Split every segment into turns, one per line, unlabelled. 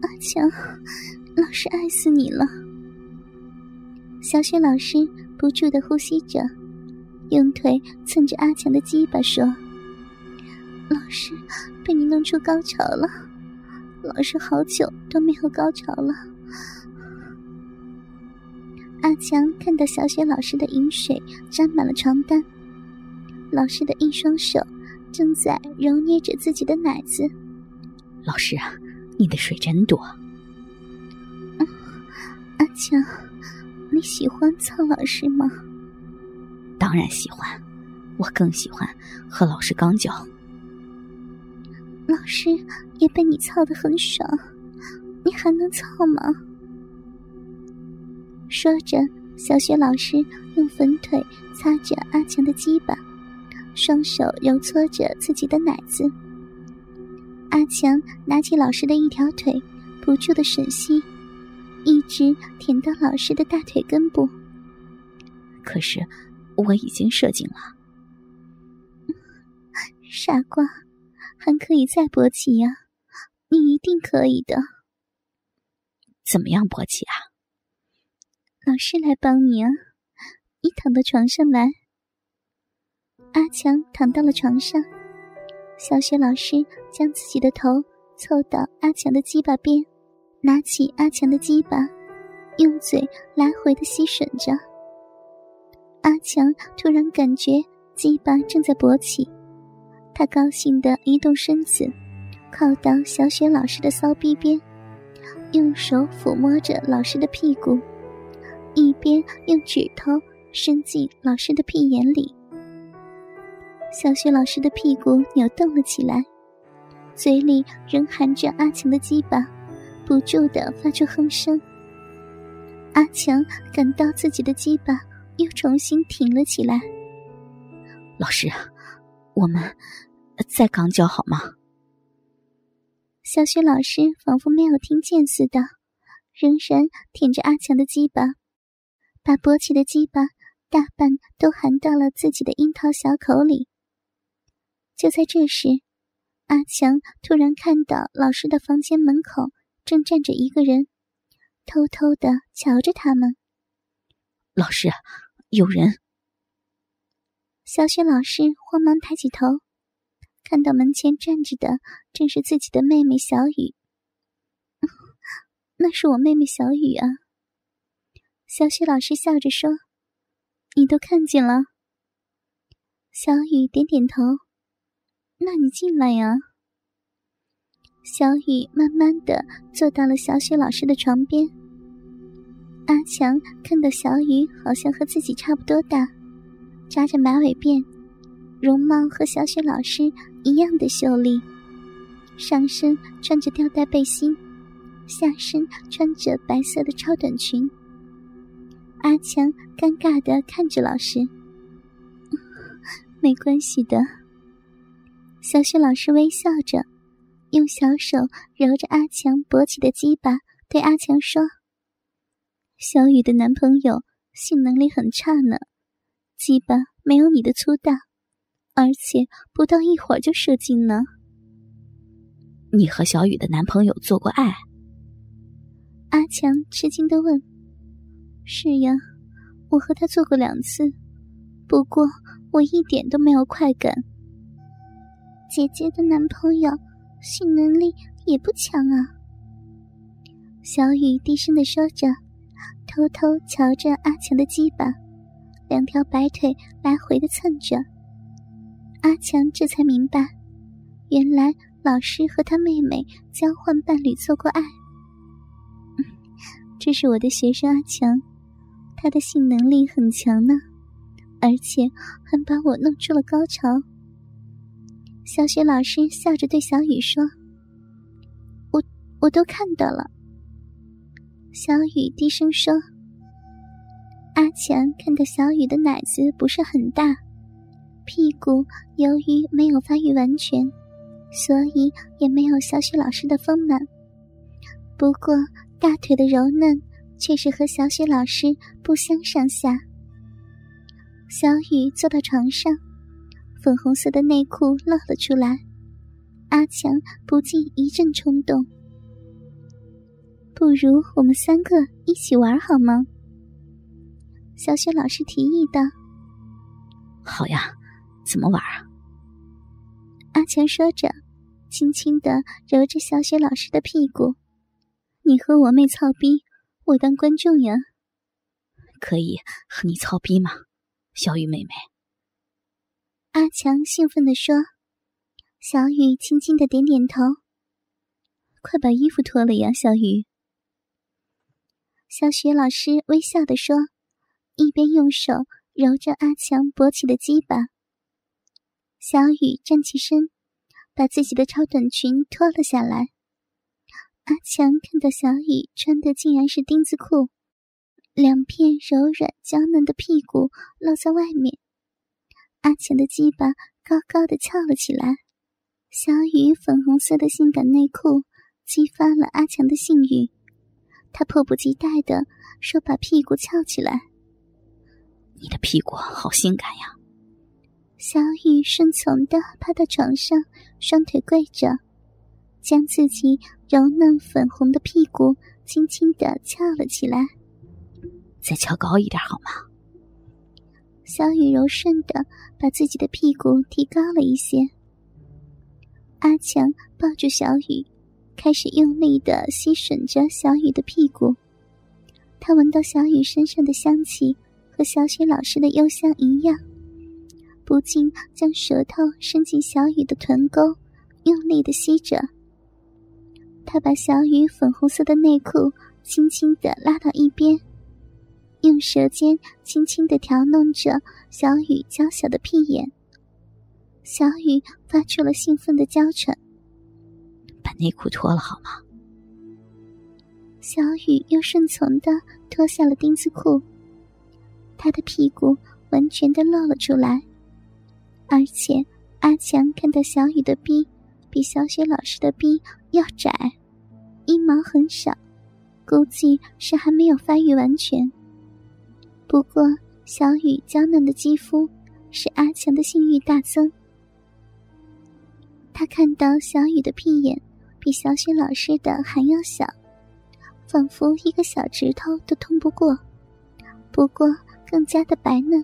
阿强，老师爱死你了。小雪老师不住的呼吸着，用腿蹭着阿强的鸡巴说：“老师，被你弄出高潮了，老师好久都没有高潮了。”阿强看到小雪老师的饮水沾满了床单，老师的一双手正在揉捏着自己的奶子。
老师啊，你的水真多。
阿强，你喜欢苍老师吗？
当然喜欢，我更喜欢和老师刚交。
老师也被你操的很爽，你还能操吗？说着，小雪老师用粉腿擦着阿强的鸡巴，双手揉搓着自己的奶子。阿强拿起老师的一条腿，不住的吮吸，一直舔到老师的大腿根部。
可是我已经射精了，
傻瓜，还可以再勃起呀！你一定可以的。
怎么样勃起啊？
老师来帮你啊！你躺到床上来。阿强躺到了床上，小雪老师将自己的头凑到阿强的鸡巴边，拿起阿强的鸡巴，用嘴来回的吸吮着。阿强突然感觉鸡巴正在勃起，他高兴的移动身子，靠到小雪老师的骚逼边，用手抚摸着老师的屁股。一边用指头伸进老师的屁眼里，小雪老师的屁股扭动了起来，嘴里仍含着阿强的鸡巴，不住的发出哼声。阿强感到自己的鸡巴又重新挺了起来。
老师，我们再刚交好吗？
小雪老师仿佛没有听见似的，仍然舔着阿强的鸡巴。把勃起的鸡巴大半都含到了自己的樱桃小口里。就在这时，阿强突然看到老师的房间门口正站着一个人，偷偷的瞧着他们。
老师，有人！
小雪老师慌忙抬起头，看到门前站着的正是自己的妹妹小雨。那是我妹妹小雨啊。小雪老师笑着说：“你都看见了。”小雨点点头。那你进来呀。小雨慢慢的坐到了小雪老师的床边。阿强看到小雨好像和自己差不多大，扎着马尾辫，容貌和小雪老师一样的秀丽，上身穿着吊带背心，下身穿着白色的超短裙。阿强尴尬的看着老师，没关系的。小雪老师微笑着，用小手揉着阿强勃起的鸡巴，对阿强说：“小雨的男朋友性能力很差呢，鸡巴没有你的粗大，而且不到一会儿就射精呢。”
你和小雨的男朋友做过爱？
阿强吃惊的问。是呀，我和他做过两次，不过我一点都没有快感。姐姐的男朋友性能力也不强啊。小雨低声的说着，偷偷瞧着阿强的鸡巴，两条白腿来回的蹭着。阿强这才明白，原来老师和他妹妹交换伴侣做过爱。这是我的学生阿强。他的性能力很强呢，而且还把我弄出了高潮。小雪老师笑着对小雨说：“我我都看到了。”小雨低声说：“阿强看到小雨的奶子不是很大，屁股由于没有发育完全，所以也没有小雪老师的丰满。不过大腿的柔嫩。”却是和小雪老师不相上下。小雨坐到床上，粉红色的内裤露了出来，阿强不禁一阵冲动。不如我们三个一起玩好吗？小雪老师提议道。
好呀，怎么玩啊？
阿强说着，轻轻的揉着小雪老师的屁股。你和我妹操逼，我当观众呀。
可以和你操逼吗，小雨妹妹？
阿强兴奋地说。小雨轻轻的点点头。快把衣服脱了呀，小雨。小雪老师微笑的说，一边用手揉着阿强勃起的鸡巴。小雨站起身，把自己的超短裙脱了下来。阿强看到小雨穿的竟然是丁字裤，两片柔软娇嫩的屁股露在外面，阿强的鸡巴高高的翘了起来。小雨粉红色的性感内裤激发了阿强的性欲，他迫不及待的说：“把屁股翘起来。”
你的屁股好性感呀！
小雨顺从的趴到床上，双腿跪着，将自己柔嫩粉红的屁股轻轻的翘了起来。
再翘高一点好吗？
小雨柔顺的把自己的屁股提高了一些。阿强抱住小雨，开始用力的吸吮着小雨的屁股。他闻到小雨身上的香气和小雪老师的幽香一样，不禁将舌头伸进小雨的臀沟，用力的吸着。他把小雨粉红色的内裤轻轻的拉到一边，用舌尖轻轻的调弄着小雨娇小的屁眼。小雨发出了兴奋的娇喘。
把内裤脱了好吗？
小雨又顺从的脱下了丁字裤，他的屁股完全的露了出来，而且阿强看到小雨的逼比小雪老师的逼要窄，阴毛很少，估计是还没有发育完全。不过小雨娇嫩的肌肤使阿强的性欲大增。他看到小雨的屁眼比小雪老师的还要小，仿佛一个小指头都通不过，不过更加的白嫩。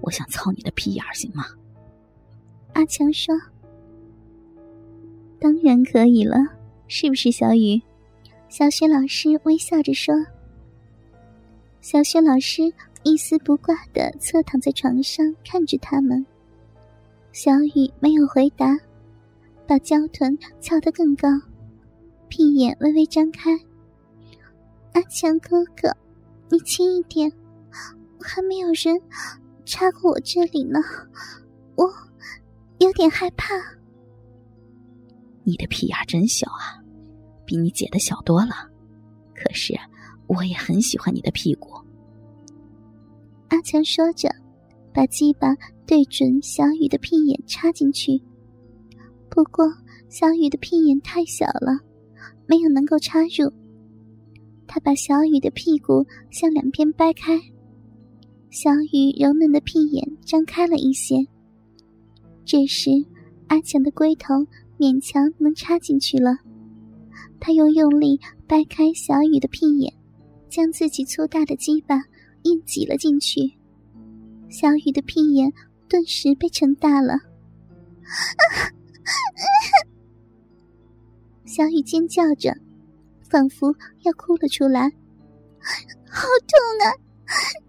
我想操你的屁眼儿，行吗？
阿强说：“
当然可以了，是不是小雨？”
小雪老师微笑着说。小雪老师一丝不挂的侧躺在床上，看着他们。小雨没有回答，把娇臀翘得更高，屁眼微微张开。阿强哥哥，你轻一点，还没有人插过我这里呢，我有点害怕。
你的屁眼真小啊，比你姐的小多了。可是我也很喜欢你的屁股。
阿强说着。把鸡巴对准小雨的屁眼插进去，不过小雨的屁眼太小了，没有能够插入。他把小雨的屁股向两边掰开，小雨柔嫩的屁眼张开了一些。这时，阿强的龟头勉强能插进去了，他又用力掰开小雨的屁眼，将自己粗大的鸡巴硬挤了进去。小雨的屁眼顿时被撑大了，小雨尖叫着，仿佛要哭了出来。好痛啊！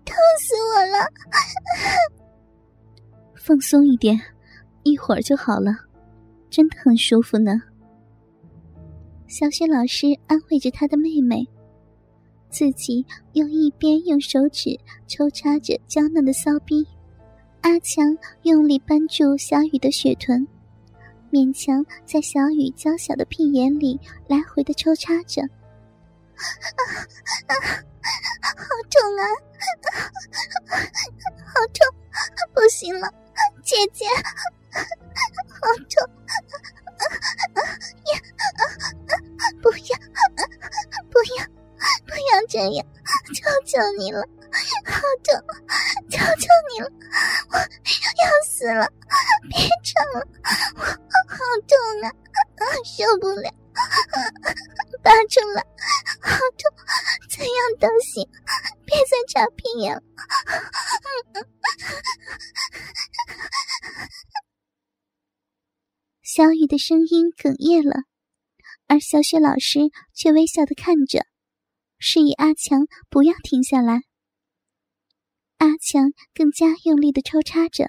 痛死我了！
放松一点，一会儿就好了，真的很舒服呢。
小雪老师安慰着她的妹妹。自己又一边用手指抽插着娇嫩的骚逼，阿强用力扳住小雨的雪臀，勉强在小雨娇小的屁眼里来回的抽插着。啊啊，好痛啊！好痛，不行了，姐姐，好痛！这样，求求你了，好痛，求求你了，我要死了，别吵了，我好痛啊，受不了，拔出来，好痛，怎样都行，别再插屁眼了。小雨的声音哽咽了，而小雪老师却微笑的看着，示意阿强不要停下来。阿强更加用力的抽插着，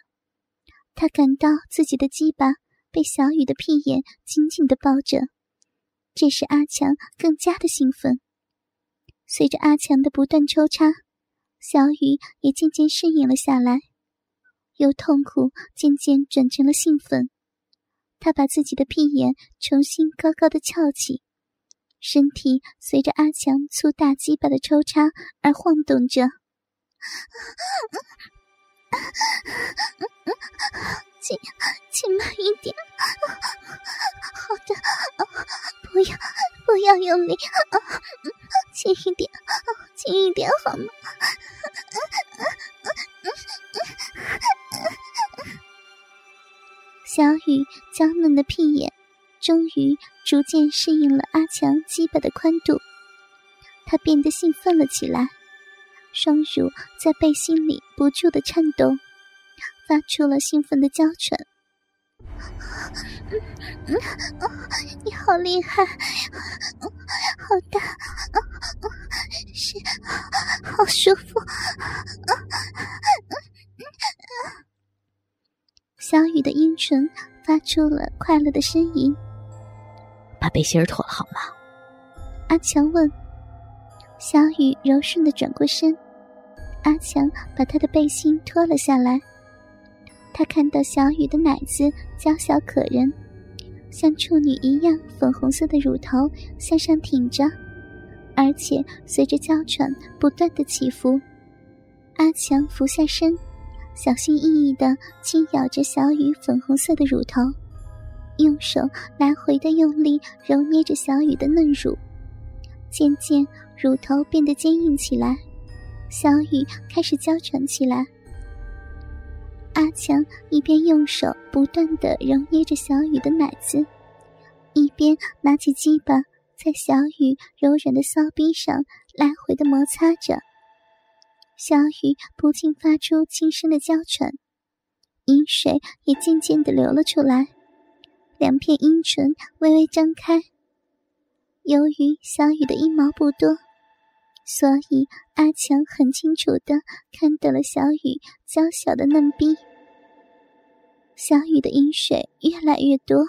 他感到自己的鸡巴被小雨的屁眼紧紧的抱着，这使阿强更加的兴奋。随着阿强的不断抽插，小雨也渐渐适应了下来，由痛苦渐渐转成了兴奋。他把自己的屁眼重新高高的翘起，身体随着阿强粗大鸡巴的抽插而晃动着。请，请慢一点。好的，不要，不要用力，轻一点，轻一点好吗？小雨娇嫩的屁眼，终于逐渐适应了强鸡巴的宽度，他变得兴奋了起来，双乳在背心里不住的颤动，发出了兴奋的娇喘。你好厉害，好大，是，好舒服。小雨的阴唇发出了快乐的呻吟。
把背心儿脱了好吗？
阿强问。小雨柔顺的转过身，阿强把他的背心脱了下来。他看到小雨的奶子娇小可人，像处女一样粉红色的乳头向上挺着，而且随着娇喘不断的起伏。阿强俯下身。小心翼翼的轻咬着小雨粉红色的乳头，用手来回的用力揉捏着小雨的嫩乳，渐渐乳头变得坚硬起来，小雨开始娇喘起来。阿强一边用手不断的揉捏着小雨的奶子，一边拿起鸡巴在小雨柔软的骚逼上来回的摩擦着。小雨不禁发出轻声的娇喘，阴水也渐渐的流了出来，两片阴唇微微张开。由于小雨的阴毛不多，所以阿强很清楚的看到了小雨娇小的嫩逼。小雨的阴水越来越多，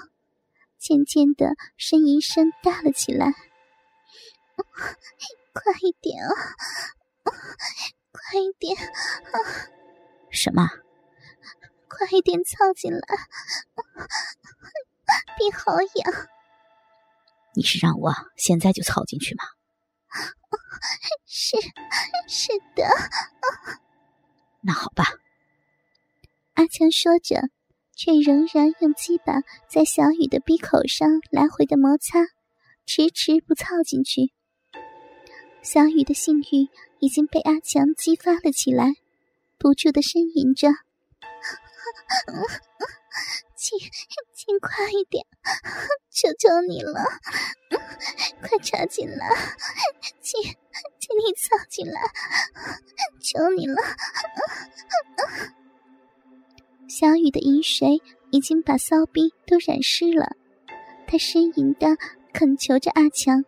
渐渐的呻吟声大了起来。快一点啊！快一点！
什么？
快一点凑进来！鼻好痒。
你是让我现在就操进去吗？
是，是的。
那好吧。
阿强说着，却仍然用鸡巴在小雨的鼻口上来回的摩擦，迟迟不操进去。小雨的性欲。已经被阿强激发了起来，不住的呻吟着：“请，请快一点，求求你了，快插进来，请，请你插进来，求你了。”小雨的饮水已经把骚逼都染湿了，他呻吟的恳求着阿强。